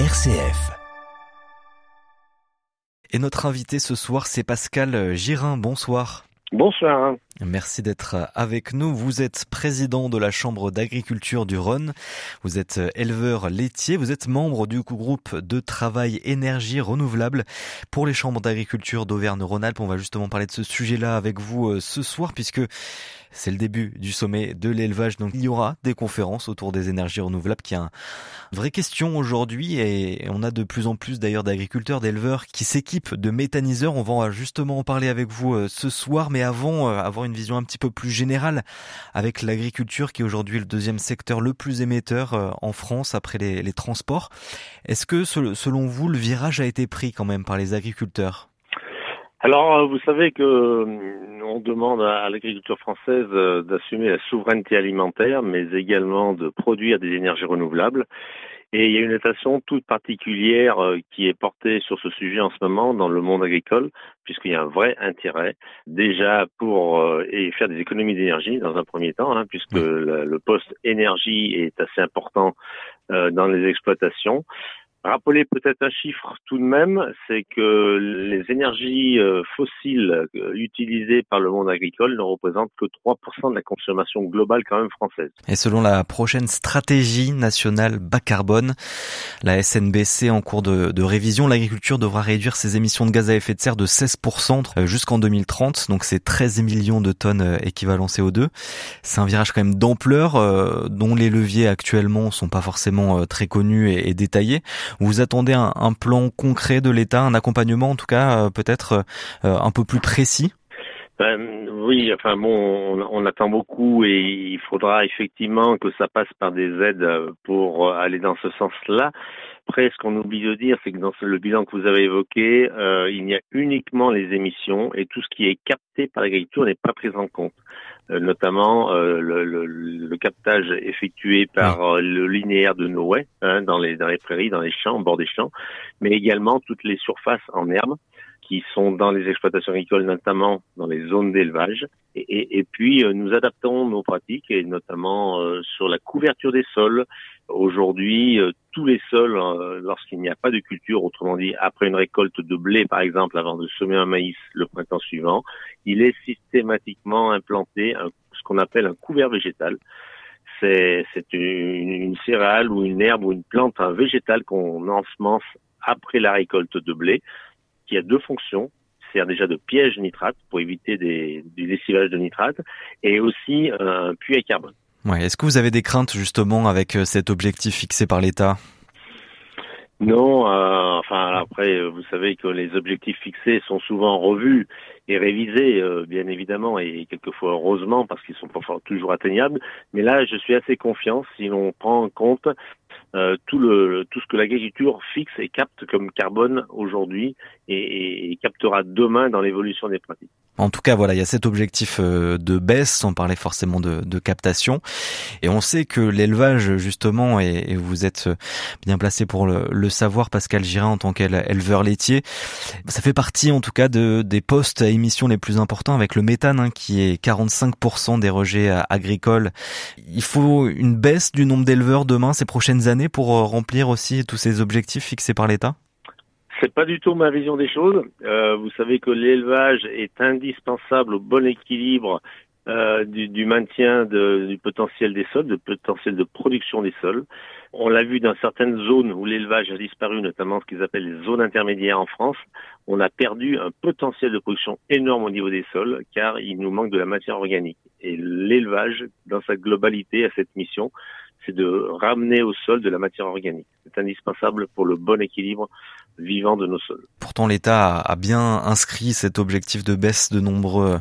RCF. Et notre invité ce soir, c'est Pascal Girin. Bonsoir. Bonsoir. Merci d'être avec nous. Vous êtes président de la Chambre d'agriculture du Rhône. Vous êtes éleveur laitier. Vous êtes membre du groupe de travail énergie renouvelable pour les chambres d'agriculture d'Auvergne-Rhône-Alpes. On va justement parler de ce sujet-là avec vous euh, ce soir puisque c'est le début du sommet de l'élevage. Donc il y aura des conférences autour des énergies renouvelables qui est une vraie question aujourd'hui et on a de plus en plus d'ailleurs d'agriculteurs, d'éleveurs qui s'équipent de méthaniseurs. On va justement en parler avec vous euh, ce soir. Mais avant, euh, avoir une vision un petit peu plus générale avec l'agriculture qui est aujourd'hui le deuxième secteur le plus émetteur euh, en France après les, les transports. Est-ce que selon vous, le virage a été pris quand même par les agriculteurs? Alors, vous savez que on demande à l'agriculture française d'assumer la souveraineté alimentaire, mais également de produire des énergies renouvelables. Et il y a une attention toute particulière euh, qui est portée sur ce sujet en ce moment dans le monde agricole, puisqu'il y a un vrai intérêt déjà pour euh, et faire des économies d'énergie dans un premier temps, hein, puisque le, poste énergie est assez important euh, dans les exploitations. Rappeler peut-être un chiffre tout de même, c'est que les énergies euh, fossiles euh, utilisées par le monde agricole ne représentent que 3% de la consommation globale quand même française. Et selon la prochaine stratégie nationale bas carbone, la SNBC en cours de, révision, l'agriculture devra réduire ses émissions de gaz à effet de serre de 16% euh, jusqu'en 2030, donc c'est 13 millions de tonnes équivalent CO2. C'est un virage quand même d'ampleur dont les leviers actuellement sont pas forcément très connus et détaillés. Vous attendez un, un plan concret de l'État, un accompagnement en tout cas euh, peut-être euh, un peu plus précis? Ben, oui, enfin bon, on, on, attend beaucoup et il faudra effectivement que ça passe par des aides pour aller dans ce sens-là. Après, ce qu'on oublie de dire, c'est que dans le bilan que vous avez évoqué, euh, il y a uniquement les émissions et tout ce qui est capté par l'agriculture n'est pas pris en compte. Euh, notamment euh, le, le, le, captage effectué par euh, le linéaire de Noé hein, dans, les, dans les prairies, dans les champs, au bord des champs, mais également toutes les surfaces en herbe qui sont dans les exploitations agricoles, notamment dans les zones d'élevage. Et, et, et, puis, nous adaptons nos pratiques, et notamment sur la couverture des sols. Aujourd'hui, tous les sols, lorsqu'il n'y a pas de culture, autrement dit, après une récolte de blé, par exemple, avant de semer un maïs le printemps suivant, il est systématiquement implanté un, ce qu'on appelle un couvert végétal. C'est une, une, céréale ou une herbe ou une plante, un végétal qu'on ensemence après la récolte de blé, qui a deux fonctions sert déjà de piège nitrate pour éviter du lessivage de nitrate et aussi un puits à carbone. Est-ce que vous avez des craintes justement avec euh, cet objectif fixé par l'État? Non, euh, enfin après, vous savez que les objectifs fixés sont souvent revus et révisés, euh, bien évidemment, et quelquefois heureusement parce qu'ils sont pas toujours atteignables. Mais là, je suis assez confiant si l'on prend en compte tout le tout ce que l'agriculture fixe et capte comme carbone aujourd'hui et, captera demain dans l'évolution des pratiques. En tout cas, voilà, il y a cet objectif euh, de baisse, sans parler forcément de, captation. Et on sait que l'élevage, justement, et, vous êtes euh, bien placé pour le, savoir, Pascal Girin, en tant qu'éleveur laitier, ça fait partie, en tout cas, de, des postes à émissions les plus importants, avec le méthane, hein, qui est 45% des rejets agricoles. Il faut une baisse du nombre d'éleveurs demain, ces prochaines années, pour euh, remplir aussi tous ces objectifs fixés par l'État? C'est pas du tout ma vision des choses. Euh, vous savez que l'élevage est indispensable au bon équilibre euh, du, du, maintien de, du potentiel des sols, du potentiel de production des sols. On l'a vu dans certaines zones où l'élevage a disparu, notamment ce qu'ils appellent les zones intermédiaires en France. On a perdu un potentiel de production énorme au niveau des sols, car il nous manque de la matière organique. Et l'élevage, dans sa globalité, a cette mission, c'est de ramener au sol de la matière organique. C'est indispensable pour le bon équilibre vivant de nos sols. Pourtant, l'État a bien inscrit cet objectif de baisse de nombre,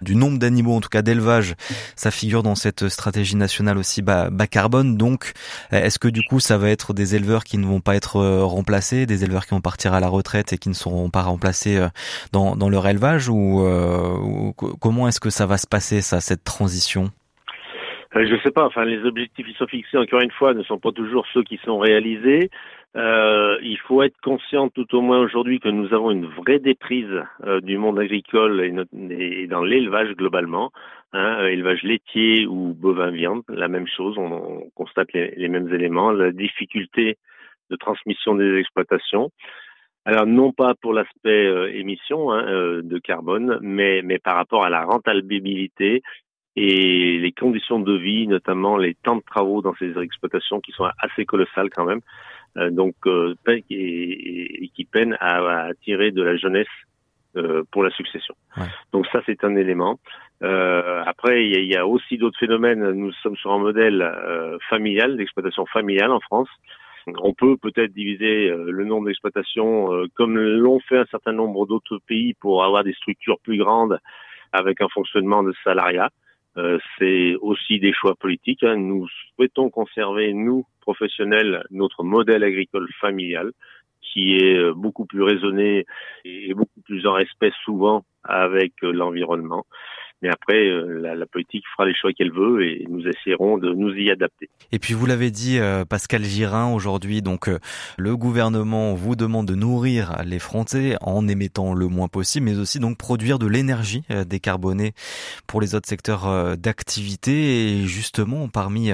du nombre d'animaux, en tout cas d'élevage. Ça figure dans cette stratégie nationale aussi bas, bas carbone. Donc, est-ce que du coup, ça va être des éleveurs qui ne vont pas être euh, remplacés, des éleveurs qui vont partir à la retraite et qui ne seront pas remplacés euh, dans, dans leur élevage ou, euh, ou comment est-ce que ça va se passer, ça, cette transition? Euh, je ne sais pas. Enfin, les objectifs qui sont fixés, encore une fois, ne sont pas toujours ceux qui sont réalisés. Euh, il faut être conscient, tout au moins aujourd'hui, que nous avons une vraie déprise euh, du monde agricole et, et dans l'élevage globalement, hein, euh, élevage laitier ou bovin viande, la même chose. On, on constate les, les, mêmes éléments. La difficulté de transmission des exploitations. Alors non pas pour l'aspect euh, émission hein, euh, de carbone, mais, mais par rapport à la rentabilité et les conditions de vie, notamment les temps de travaux dans ces exploitations qui sont assez colossales quand même, donc et, qui peinent à, attirer de la jeunesse pour la succession. Donc ça c'est un élément. après il y, y, a aussi d'autres phénomènes. Nous sommes sur un modèle familial d'exploitation familiale en France. On peut peut-être diviser euh, le nombre d'exploitations euh, comme l'ont fait un certain nombre d'autres pays pour avoir des structures plus grandes avec un fonctionnement de salariat. Euh, c'est aussi des choix politiques. Hein. Nous souhaitons conserver, nous, professionnels, notre modèle agricole familial qui est beaucoup plus raisonné et beaucoup plus en respect souvent avec l'environnement. Mais après, euh, la, politique fera les choix qu'elle veut et nous essaierons de nous y adapter. Et puis vous l'avez dit, euh, Pascal Girin, aujourd'hui, donc euh, le gouvernement vous demande de nourrir les Français en émettant le moins possible, mais aussi donc produire de l'énergie décarbonée pour les autres secteurs d'activité. Et justement, parmi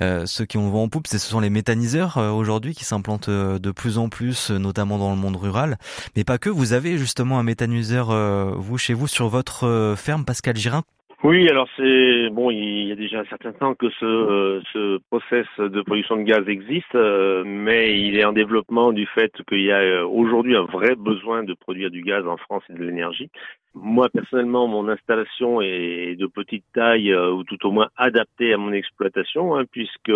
ceux qui ont vent en poupe, ce sont les méthaniseurs aujourd'hui qui s'implantent de plus en plus, notamment dans le monde rural. Mais pas que. Vous avez justement un méthaniseur vous chez vous sur votre ferme, Pascal oui, alors c'est bon, il y a déjà un certain temps que ce, euh, ce process de production de gaz existe, euh, mais il est en développement du fait qu'il y a euh, aujourd'hui un vrai besoin de produire du gaz en France et de l'énergie. Moi personnellement, mon installation est de petite taille ou tout au moins adaptée à mon exploitation, hein, puisque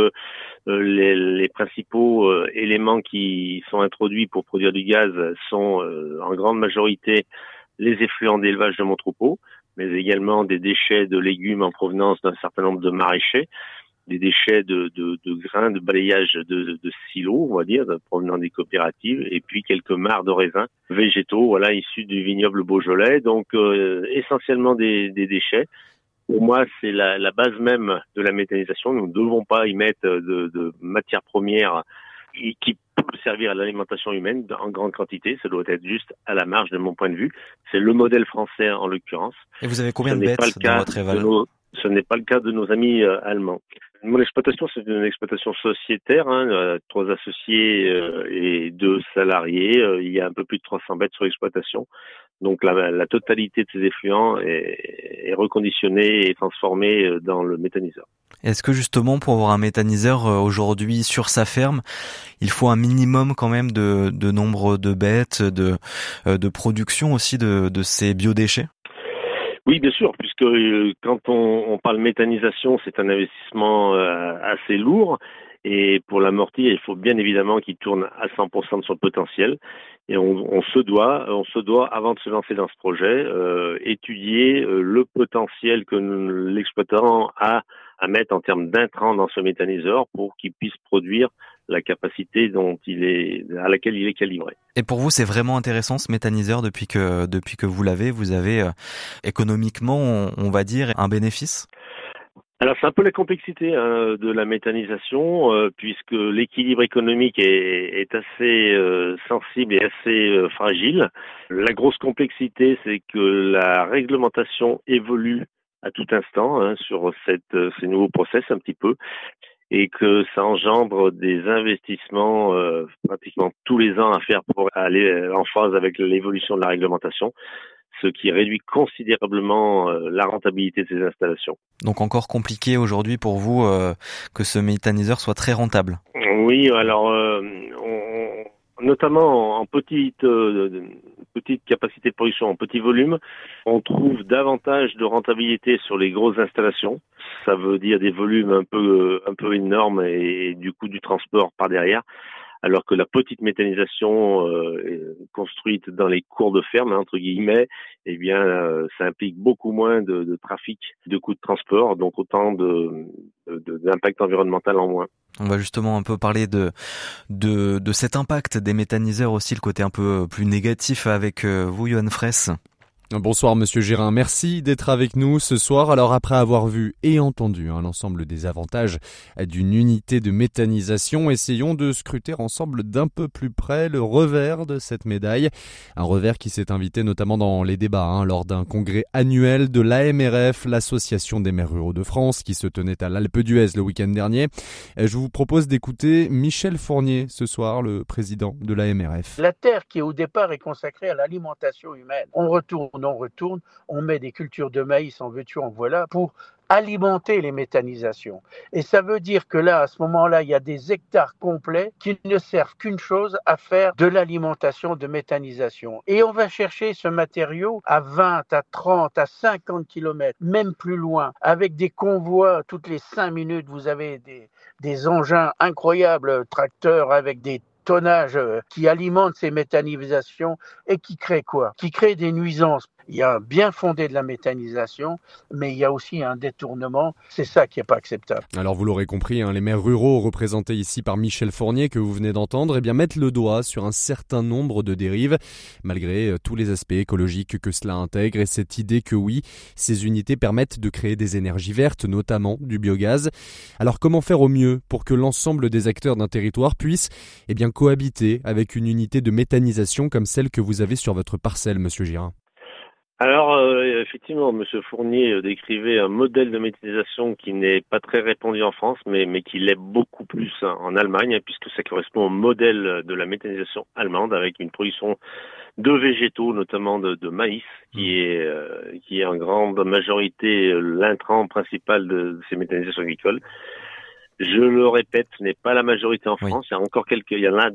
les, les, principaux éléments qui sont introduits pour produire du gaz sont en grande majorité les effluents d'élevage de mon troupeau mais également des déchets de légumes en provenance d'un certain nombre de maraîchers, des déchets de, de, de grains, de balayage de, de, silos, on va dire, provenant des coopératives, et puis quelques mares de raisins végétaux, voilà, issus du vignoble Beaujolais, donc euh, essentiellement des, des, déchets. Pour moi, c'est la, la, base même de la méthanisation. Nous ne devons pas y mettre de, de matières premières qui peut servir à l'alimentation humaine en grande quantité. Ça doit être juste à la marge de mon point de vue. C'est le modèle français en l'occurrence. Et vous avez combien de bêtes dans votre éval Ce n'est pas le cas de nos amis euh, allemands. Mon exploitation, c'est une exploitation sociétaire, hein, euh, trois associés euh, et deux salariés. il y a un peu plus de 300 bêtes sur l'exploitation. Donc la, la, totalité de ces effluents est, est reconditionnée et transformée dans le méthaniseur. Est-ce que justement pour avoir un méthaniseur euh, aujourd'hui sur sa ferme, il faut un minimum quand même de, de nombre de bêtes, de, euh, de production aussi de, de ces biodéchets? Oui, bien sûr, puisque euh, quand on, on parle méthanisation, c'est un investissement assez lourd. Et pour l'amortir, il faut bien évidemment qu'il tourne à 100% de son potentiel. Et on, on, se doit, on se doit, avant de se lancer dans ce projet, euh, étudier le potentiel que l'exploitant a à mettre en termes d'intrants dans ce méthaniseur pour qu'il puisse produire la capacité dont il est, à laquelle il est calibré. Et pour vous, c'est vraiment intéressant ce méthaniseur depuis que, depuis que vous l'avez, vous avez euh, économiquement, on, va dire, un bénéfice? Alors c'est un peu la complexité hein, de la méthanisation, euh, puisque l'équilibre économique est, est assez euh, sensible et assez fragile. La grosse complexité, c'est que la réglementation évolue à tout instant hein, sur cette, euh, ces nouveaux process un petit peu et que ça engendre des investissements euh, pratiquement tous les ans à faire pour aller euh, en phase avec l'évolution de la réglementation, ce qui réduit considérablement la rentabilité de ces installations. Donc encore compliqué aujourd'hui pour vous que ce méthaniseur soit très rentable. Oui, alors on, notamment en petite petite capacité de production, en petit volume, on trouve davantage de rentabilité sur les grosses installations. Ça veut dire des volumes un peu un peu énormes et, du coup du transport par derrière alors que la petite méthanisation euh, construite dans les cours de ferme, entre guillemets, eh bien, euh, ça implique beaucoup moins de, de, trafic, de coûts de transport, donc autant de, d'impact environnemental en moins. On va justement un peu parler de, de, de cet impact des méthaniseurs aussi, le côté un peu plus négatif avec euh, vous, Johan Fraisse. Bonsoir Monsieur Gérin, merci d'être avec nous ce soir. Alors après avoir vu et entendu hein, l'ensemble des avantages d'une unité de méthanisation, essayons de scruter ensemble d'un peu plus près le revers de cette médaille. Un revers qui s'est invité notamment dans les débats hein, lors d'un congrès annuel de l'AMRF, l'Association des maires ruraux de France, qui se tenait à l'Alpe d'Huez le week-end dernier. Je vous propose d'écouter Michel Fournier ce soir, le président de l'AMRF. La terre qui au départ est consacrée à l'alimentation humaine, on retourne on retourne, on met des cultures de maïs en veux-tu, en voilà, pour alimenter les méthanisations. Et ça veut dire que là, à ce moment-là, il y a des hectares complets qui ne servent qu'une chose, à faire de l'alimentation de méthanisation. Et on va chercher ce matériau à 20, à 30, à 50 km, même plus loin, avec des convois toutes les 5 minutes. Vous avez des, des engins incroyables, tracteurs avec des tonnage euh, qui alimente ces méthanisations et qui crée quoi? Qui crée des nuisances. Il y a un bien fondé de la méthanisation, mais il y a aussi un détournement. C'est ça qui n'est pas acceptable. Alors vous l'aurez compris, hein, les maires ruraux représentés ici par Michel Fournier que vous venez d'entendre, eh bien mettent le doigt sur un certain nombre de dérives, malgré euh, tous les aspects écologiques que cela intègre et cette idée que oui, ces unités permettent de créer des énergies vertes, notamment du biogaz. Alors comment faire au mieux pour que l'ensemble des acteurs d'un territoire puissent eh bien cohabiter avec une unité de méthanisation comme celle que vous avez sur votre parcelle, Monsieur Girin alors, euh, effectivement, M. Fournier euh, décrivait un modèle de méthanisation qui n'est pas très répandu en France, mais, mais qui l'est beaucoup plus en Allemagne, puisque ça correspond au modèle de la méthanisation allemande, avec une production de végétaux, notamment de, maïs, qui mmh. est, euh, qui est en grande majorité l'intrant principal de, ces méthanisations agricoles. Je le répète, ce n'est pas la majorité en France. Il y a encore quelques, il y en a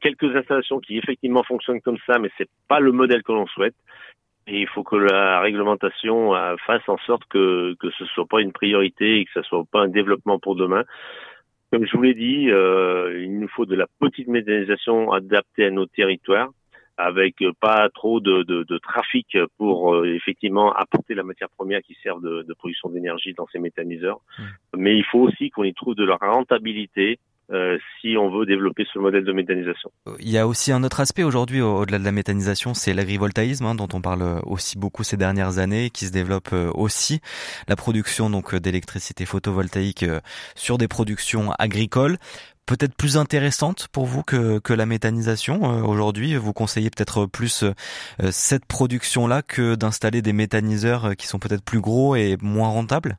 quelques installations qui effectivement fonctionnent comme ça, mais c'est pas le modèle que l'on souhaite. Et il faut que la réglementation euh, fasse en sorte que, que ce soit pas une priorité et que ce soit pas un développement pour demain. Comme je vous l'ai dit, euh, il nous faut de la petite méthanisation adaptée à nos territoires, avec pas trop de, de, de trafic pour euh, effectivement apporter la matière première qui sert de, de production d'énergie dans ces méthaniseurs. Mmh. Mais il faut aussi qu'on y trouve de la rentabilité euh, si on veut développer ce modèle de méthanisation. Il y a aussi un autre aspect aujourd'hui au-delà de la méthanisation, c'est l'agrivoltaïsme hein, dont on parle aussi beaucoup ces dernières années, qui se développe euh, aussi. La production donc d'électricité photovoltaïque euh, sur des productions agricoles. Peut-être plus intéressante pour vous que, que la méthanisation aujourd'hui? Vous conseillez peut-être plus cette production-là que d'installer des méthaniseurs qui sont peut-être plus gros et moins rentables?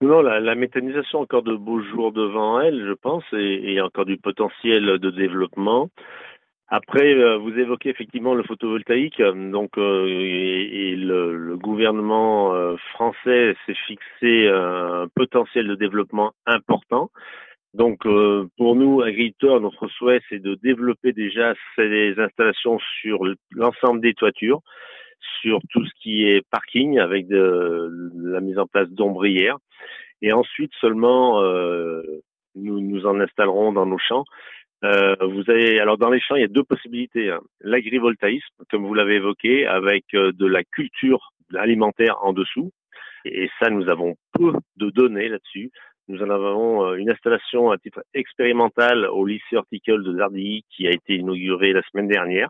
Non, la, la, méthanisation a encore de beaux jours devant elle, je pense, et a encore du potentiel de développement. Après, euh, vous évoquez effectivement le photovoltaïque, donc euh, et, le, gouvernement euh, français s'est fixé un potentiel de développement important. Donc, pour nous, agriculteurs, notre souhait, c'est de développer déjà ces installations sur l'ensemble des toitures, sur tout ce qui est parking avec la mise en place d'ombrières. Et ensuite seulement, euh, nous nous en installerons dans nos champs. Euh, vous avez alors dans les champs, il y a deux possibilités. Hein. L'agrivoltaïsme, comme vous l'avez évoqué, avec euh, de la culture alimentaire en dessous. Et ça, nous avons peu de données là-dessus. Nous en avons euh, une installation à titre expérimental au lycée horticole de Zardilly qui a été inaugurée la semaine dernière.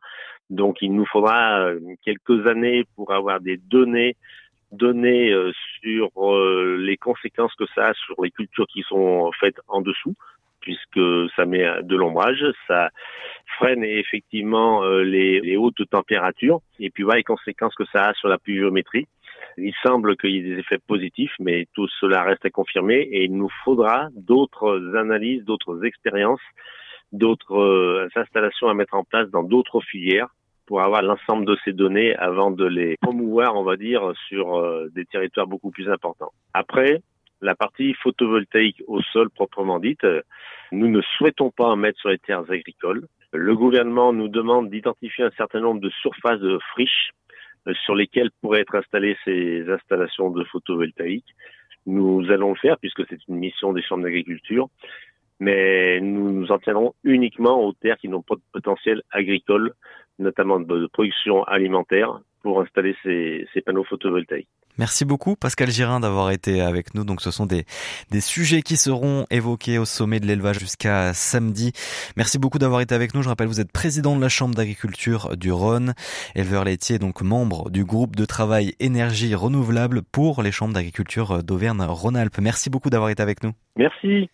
Donc il nous faudra euh, quelques années pour avoir des données données euh, sur les conséquences que ça a sur les cultures qui sont faites en dessous puisque ça met de l'ombrage, ça freine effectivement les, les, hautes températures, et puis voilà les conséquences que ça a sur la pluviométrie. Il semble qu'il y ait des effets positifs, mais tout cela reste à confirmer et il nous faudra d'autres analyses, d'autres expériences, d'autres euh, installations à mettre en place dans d'autres filières pour avoir l'ensemble de ces données avant de les promouvoir, on va dire, sur euh, des territoires beaucoup plus importants. Après, la partie photovoltaïque au sol proprement dite, nous ne souhaitons pas en mettre sur les terres agricoles. Le gouvernement nous demande d'identifier un certain nombre de surfaces de friches euh, sur lesquels pourraient être installées ces installations de photovoltaïque. Nous allons le faire puisque c'est une mission des chambres d'agriculture, mais nous nous en tiendrons uniquement aux terres qui n'ont pas de potentiel agricole, notamment de production alimentaire, pour installer ces, ces panneaux photovoltaïques. Merci beaucoup Pascal Girin d'avoir été avec nous. Donc ce sont des, des sujets qui seront évoqués au sommet de l'élevage jusqu'à samedi. Merci beaucoup d'avoir été avec nous. Je rappelle, vous êtes président de la Chambre d'agriculture du Rhône, éleveur laitier, donc membre du groupe de travail énergie renouvelable pour les chambres d'agriculture d'Auvergne-Rhône-Alpes. Merci beaucoup d'avoir été avec nous. Merci.